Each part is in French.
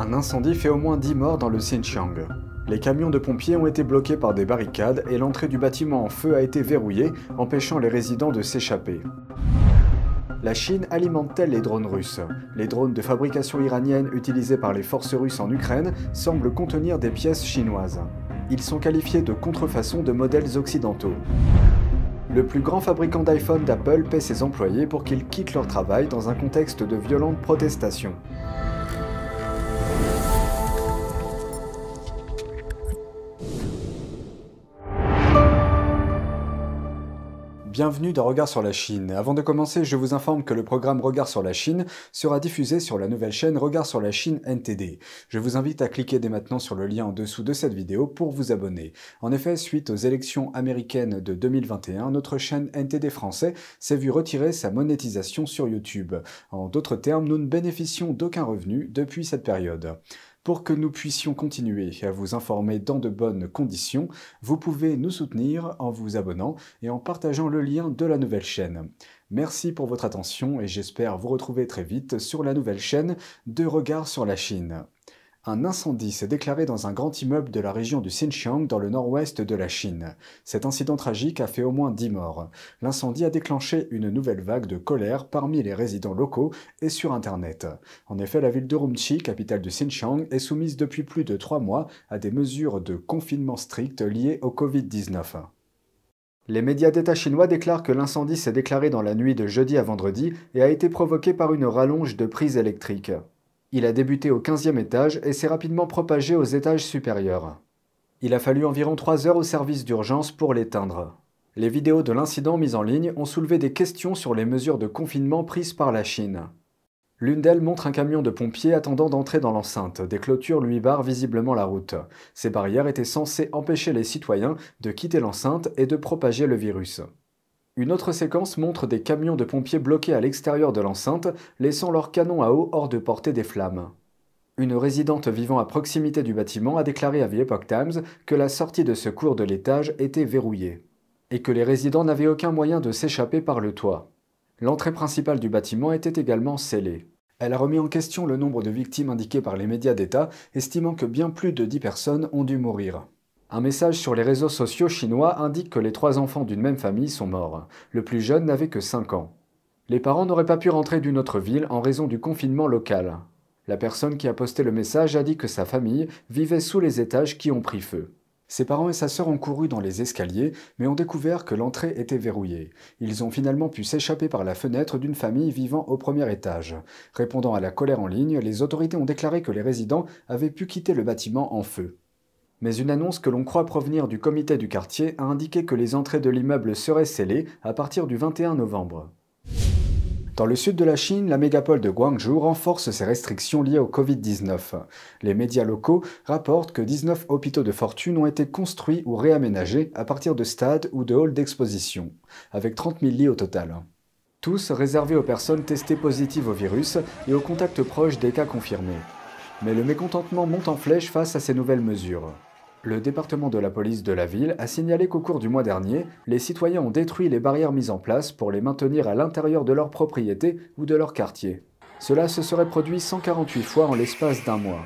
Un incendie fait au moins 10 morts dans le Xinjiang. Les camions de pompiers ont été bloqués par des barricades et l'entrée du bâtiment en feu a été verrouillée, empêchant les résidents de s'échapper. La Chine alimente-t-elle les drones russes? Les drones de fabrication iranienne utilisés par les forces russes en Ukraine semblent contenir des pièces chinoises. Ils sont qualifiés de contrefaçon de modèles occidentaux. Le plus grand fabricant d'iPhone d'Apple paie ses employés pour qu'ils quittent leur travail dans un contexte de violentes protestations. Bienvenue dans Regard sur la Chine. Avant de commencer, je vous informe que le programme Regard sur la Chine sera diffusé sur la nouvelle chaîne Regard sur la Chine NTD. Je vous invite à cliquer dès maintenant sur le lien en dessous de cette vidéo pour vous abonner. En effet, suite aux élections américaines de 2021, notre chaîne NTD français s'est vue retirer sa monétisation sur YouTube. En d'autres termes, nous ne bénéficions d'aucun revenu depuis cette période. Pour que nous puissions continuer à vous informer dans de bonnes conditions, vous pouvez nous soutenir en vous abonnant et en partageant le lien de la nouvelle chaîne. Merci pour votre attention et j'espère vous retrouver très vite sur la nouvelle chaîne de Regard sur la Chine. Un incendie s'est déclaré dans un grand immeuble de la région du Xinjiang dans le nord-ouest de la Chine. Cet incident tragique a fait au moins 10 morts. L'incendie a déclenché une nouvelle vague de colère parmi les résidents locaux et sur Internet. En effet, la ville de Urumqi, capitale du Xinjiang, est soumise depuis plus de trois mois à des mesures de confinement strictes liées au Covid-19. Les médias d'État chinois déclarent que l'incendie s'est déclaré dans la nuit de jeudi à vendredi et a été provoqué par une rallonge de prise électrique. Il a débuté au 15e étage et s'est rapidement propagé aux étages supérieurs. Il a fallu environ 3 heures au service d'urgence pour l'éteindre. Les vidéos de l'incident mises en ligne ont soulevé des questions sur les mesures de confinement prises par la Chine. L'une d'elles montre un camion de pompiers attendant d'entrer dans l'enceinte. Des clôtures lui barrent visiblement la route. Ces barrières étaient censées empêcher les citoyens de quitter l'enceinte et de propager le virus. Une autre séquence montre des camions de pompiers bloqués à l'extérieur de l'enceinte, laissant leurs canons à eau hors de portée des flammes. Une résidente vivant à proximité du bâtiment a déclaré à The Epoch Times que la sortie de secours de l'étage était verrouillée, et que les résidents n'avaient aucun moyen de s'échapper par le toit. L'entrée principale du bâtiment était également scellée. Elle a remis en question le nombre de victimes indiquées par les médias d'État, estimant que bien plus de 10 personnes ont dû mourir. Un message sur les réseaux sociaux chinois indique que les trois enfants d'une même famille sont morts. Le plus jeune n'avait que 5 ans. Les parents n'auraient pas pu rentrer d'une autre ville en raison du confinement local. La personne qui a posté le message a dit que sa famille vivait sous les étages qui ont pris feu. Ses parents et sa sœur ont couru dans les escaliers, mais ont découvert que l'entrée était verrouillée. Ils ont finalement pu s'échapper par la fenêtre d'une famille vivant au premier étage. Répondant à la colère en ligne, les autorités ont déclaré que les résidents avaient pu quitter le bâtiment en feu mais une annonce que l'on croit provenir du comité du quartier a indiqué que les entrées de l'immeuble seraient scellées à partir du 21 novembre. Dans le sud de la Chine, la mégapole de Guangzhou renforce ses restrictions liées au Covid-19. Les médias locaux rapportent que 19 hôpitaux de fortune ont été construits ou réaménagés à partir de stades ou de halls d'exposition, avec 30 000 lits au total. Tous réservés aux personnes testées positives au virus et aux contacts proches des cas confirmés. Mais le mécontentement monte en flèche face à ces nouvelles mesures. Le département de la police de la ville a signalé qu'au cours du mois dernier, les citoyens ont détruit les barrières mises en place pour les maintenir à l'intérieur de leur propriété ou de leur quartier. Cela se serait produit 148 fois en l'espace d'un mois.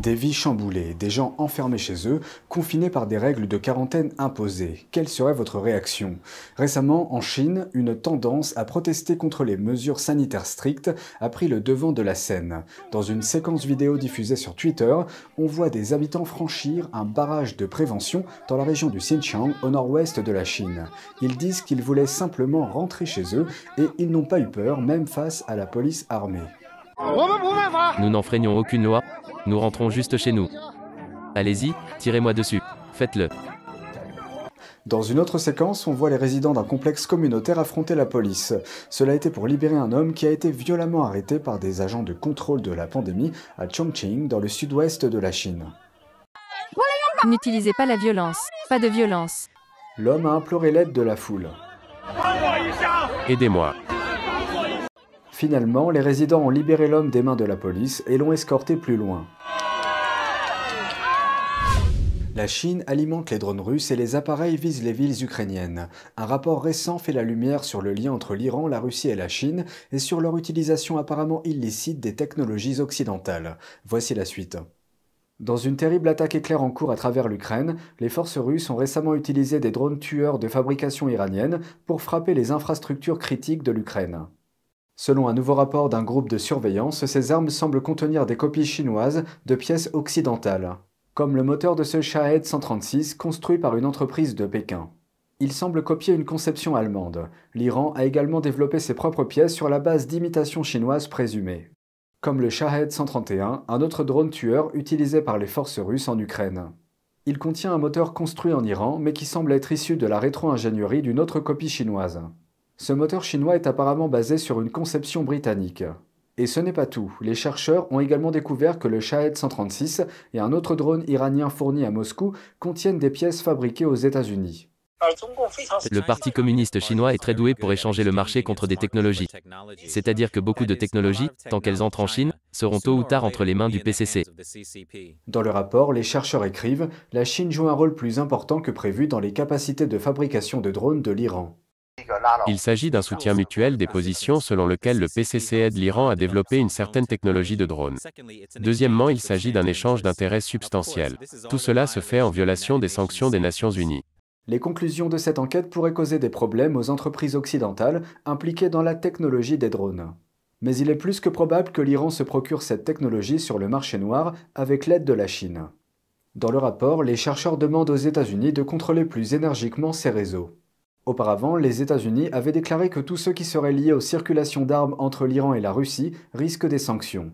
Des vies chamboulées, des gens enfermés chez eux, confinés par des règles de quarantaine imposées. Quelle serait votre réaction? Récemment, en Chine, une tendance à protester contre les mesures sanitaires strictes a pris le devant de la scène. Dans une séquence vidéo diffusée sur Twitter, on voit des habitants franchir un barrage de prévention dans la région du Xinjiang, au nord-ouest de la Chine. Ils disent qu'ils voulaient simplement rentrer chez eux et ils n'ont pas eu peur, même face à la police armée. Nous n'en freignons aucune loi, nous rentrons juste chez nous. Allez-y, tirez-moi dessus. Faites-le. Dans une autre séquence, on voit les résidents d'un complexe communautaire affronter la police. Cela a été pour libérer un homme qui a été violemment arrêté par des agents de contrôle de la pandémie à Chongqing, dans le sud-ouest de la Chine. N'utilisez pas la violence. Pas de violence. L'homme a imploré l'aide de la foule. Aidez-moi. Finalement, les résidents ont libéré l'homme des mains de la police et l'ont escorté plus loin. La Chine alimente les drones russes et les appareils visent les villes ukrainiennes. Un rapport récent fait la lumière sur le lien entre l'Iran, la Russie et la Chine et sur leur utilisation apparemment illicite des technologies occidentales. Voici la suite. Dans une terrible attaque éclair en cours à travers l'Ukraine, les forces russes ont récemment utilisé des drones tueurs de fabrication iranienne pour frapper les infrastructures critiques de l'Ukraine. Selon un nouveau rapport d'un groupe de surveillance, ces armes semblent contenir des copies chinoises de pièces occidentales, comme le moteur de ce Shahed 136 construit par une entreprise de Pékin. Il semble copier une conception allemande. L'Iran a également développé ses propres pièces sur la base d'imitations chinoises présumées comme le Shahed 131, un autre drone tueur utilisé par les forces russes en Ukraine. Il contient un moteur construit en Iran, mais qui semble être issu de la rétro-ingénierie d'une autre copie chinoise. Ce moteur chinois est apparemment basé sur une conception britannique. Et ce n'est pas tout, les chercheurs ont également découvert que le Shahed 136 et un autre drone iranien fourni à Moscou contiennent des pièces fabriquées aux États-Unis. Le Parti communiste chinois est très doué pour échanger le marché contre des technologies. C'est-à-dire que beaucoup de technologies, tant qu'elles entrent en Chine, seront tôt ou tard entre les mains du PCC. Dans le rapport, les chercheurs écrivent La Chine joue un rôle plus important que prévu dans les capacités de fabrication de drones de l'Iran. Il s'agit d'un soutien mutuel des positions selon lequel le PCC aide l'Iran à développer une certaine technologie de drone. Deuxièmement, il s'agit d'un échange d'intérêts substantiels. Tout cela se fait en violation des sanctions des Nations Unies. Les conclusions de cette enquête pourraient causer des problèmes aux entreprises occidentales impliquées dans la technologie des drones. Mais il est plus que probable que l'Iran se procure cette technologie sur le marché noir avec l'aide de la Chine. Dans le rapport, les chercheurs demandent aux États-Unis de contrôler plus énergiquement ces réseaux. Auparavant, les États-Unis avaient déclaré que tous ceux qui seraient liés aux circulations d'armes entre l'Iran et la Russie risquent des sanctions.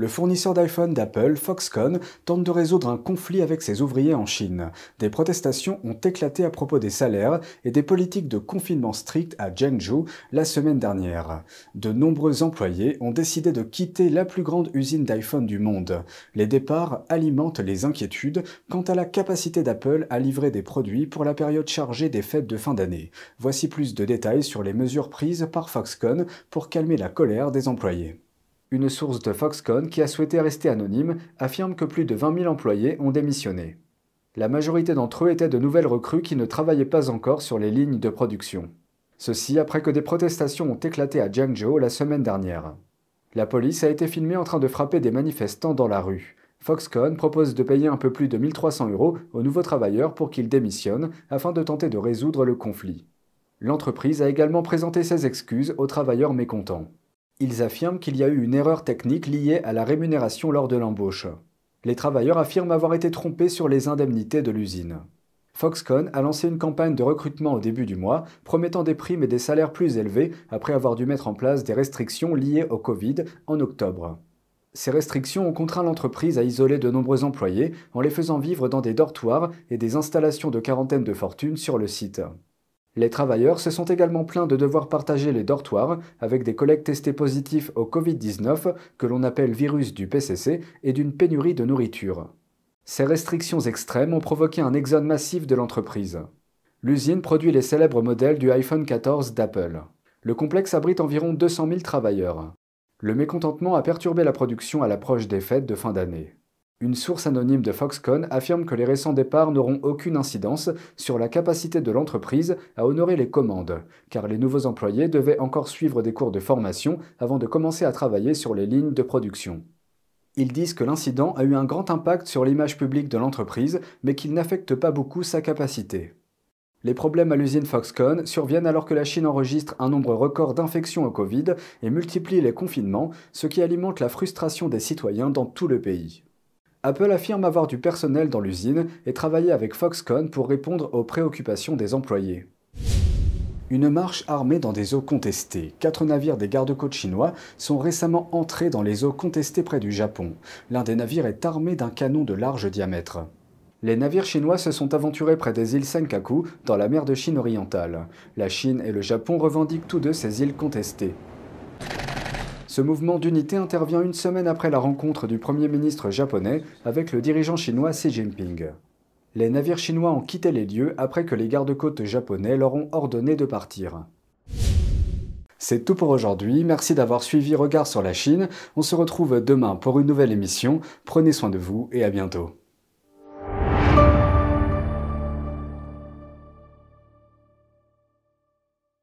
Le fournisseur d'iPhone d'Apple, Foxconn, tente de résoudre un conflit avec ses ouvriers en Chine. Des protestations ont éclaté à propos des salaires et des politiques de confinement strict à Zhengzhou la semaine dernière. De nombreux employés ont décidé de quitter la plus grande usine d'iPhone du monde. Les départs alimentent les inquiétudes quant à la capacité d'Apple à livrer des produits pour la période chargée des fêtes de fin d'année. Voici plus de détails sur les mesures prises par Foxconn pour calmer la colère des employés. Une source de Foxconn qui a souhaité rester anonyme affirme que plus de 20 000 employés ont démissionné. La majorité d'entre eux étaient de nouvelles recrues qui ne travaillaient pas encore sur les lignes de production. Ceci après que des protestations ont éclaté à Jiangzhou la semaine dernière. La police a été filmée en train de frapper des manifestants dans la rue. Foxconn propose de payer un peu plus de 1300 euros aux nouveaux travailleurs pour qu'ils démissionnent afin de tenter de résoudre le conflit. L'entreprise a également présenté ses excuses aux travailleurs mécontents. Ils affirment qu'il y a eu une erreur technique liée à la rémunération lors de l'embauche. Les travailleurs affirment avoir été trompés sur les indemnités de l'usine. Foxconn a lancé une campagne de recrutement au début du mois, promettant des primes et des salaires plus élevés après avoir dû mettre en place des restrictions liées au Covid en octobre. Ces restrictions ont contraint l'entreprise à isoler de nombreux employés en les faisant vivre dans des dortoirs et des installations de quarantaine de fortune sur le site. Les travailleurs se sont également plaints de devoir partager les dortoirs avec des collègues testés positifs au Covid-19, que l'on appelle virus du PCC, et d'une pénurie de nourriture. Ces restrictions extrêmes ont provoqué un exode massif de l'entreprise. L'usine produit les célèbres modèles du iPhone 14 d'Apple. Le complexe abrite environ 200 000 travailleurs. Le mécontentement a perturbé la production à l'approche des fêtes de fin d'année. Une source anonyme de Foxconn affirme que les récents départs n'auront aucune incidence sur la capacité de l'entreprise à honorer les commandes, car les nouveaux employés devaient encore suivre des cours de formation avant de commencer à travailler sur les lignes de production. Ils disent que l'incident a eu un grand impact sur l'image publique de l'entreprise, mais qu'il n'affecte pas beaucoup sa capacité. Les problèmes à l'usine Foxconn surviennent alors que la Chine enregistre un nombre record d'infections au Covid et multiplie les confinements, ce qui alimente la frustration des citoyens dans tout le pays. Apple affirme avoir du personnel dans l'usine et travailler avec Foxconn pour répondre aux préoccupations des employés. Une marche armée dans des eaux contestées. Quatre navires des gardes-côtes chinois sont récemment entrés dans les eaux contestées près du Japon. L'un des navires est armé d'un canon de large diamètre. Les navires chinois se sont aventurés près des îles Senkaku, dans la mer de Chine orientale. La Chine et le Japon revendiquent tous deux ces îles contestées. Ce mouvement d'unité intervient une semaine après la rencontre du Premier ministre japonais avec le dirigeant chinois Xi Jinping. Les navires chinois ont quitté les lieux après que les gardes-côtes japonais leur ont ordonné de partir. C'est tout pour aujourd'hui, merci d'avoir suivi Regard sur la Chine. On se retrouve demain pour une nouvelle émission. Prenez soin de vous et à bientôt.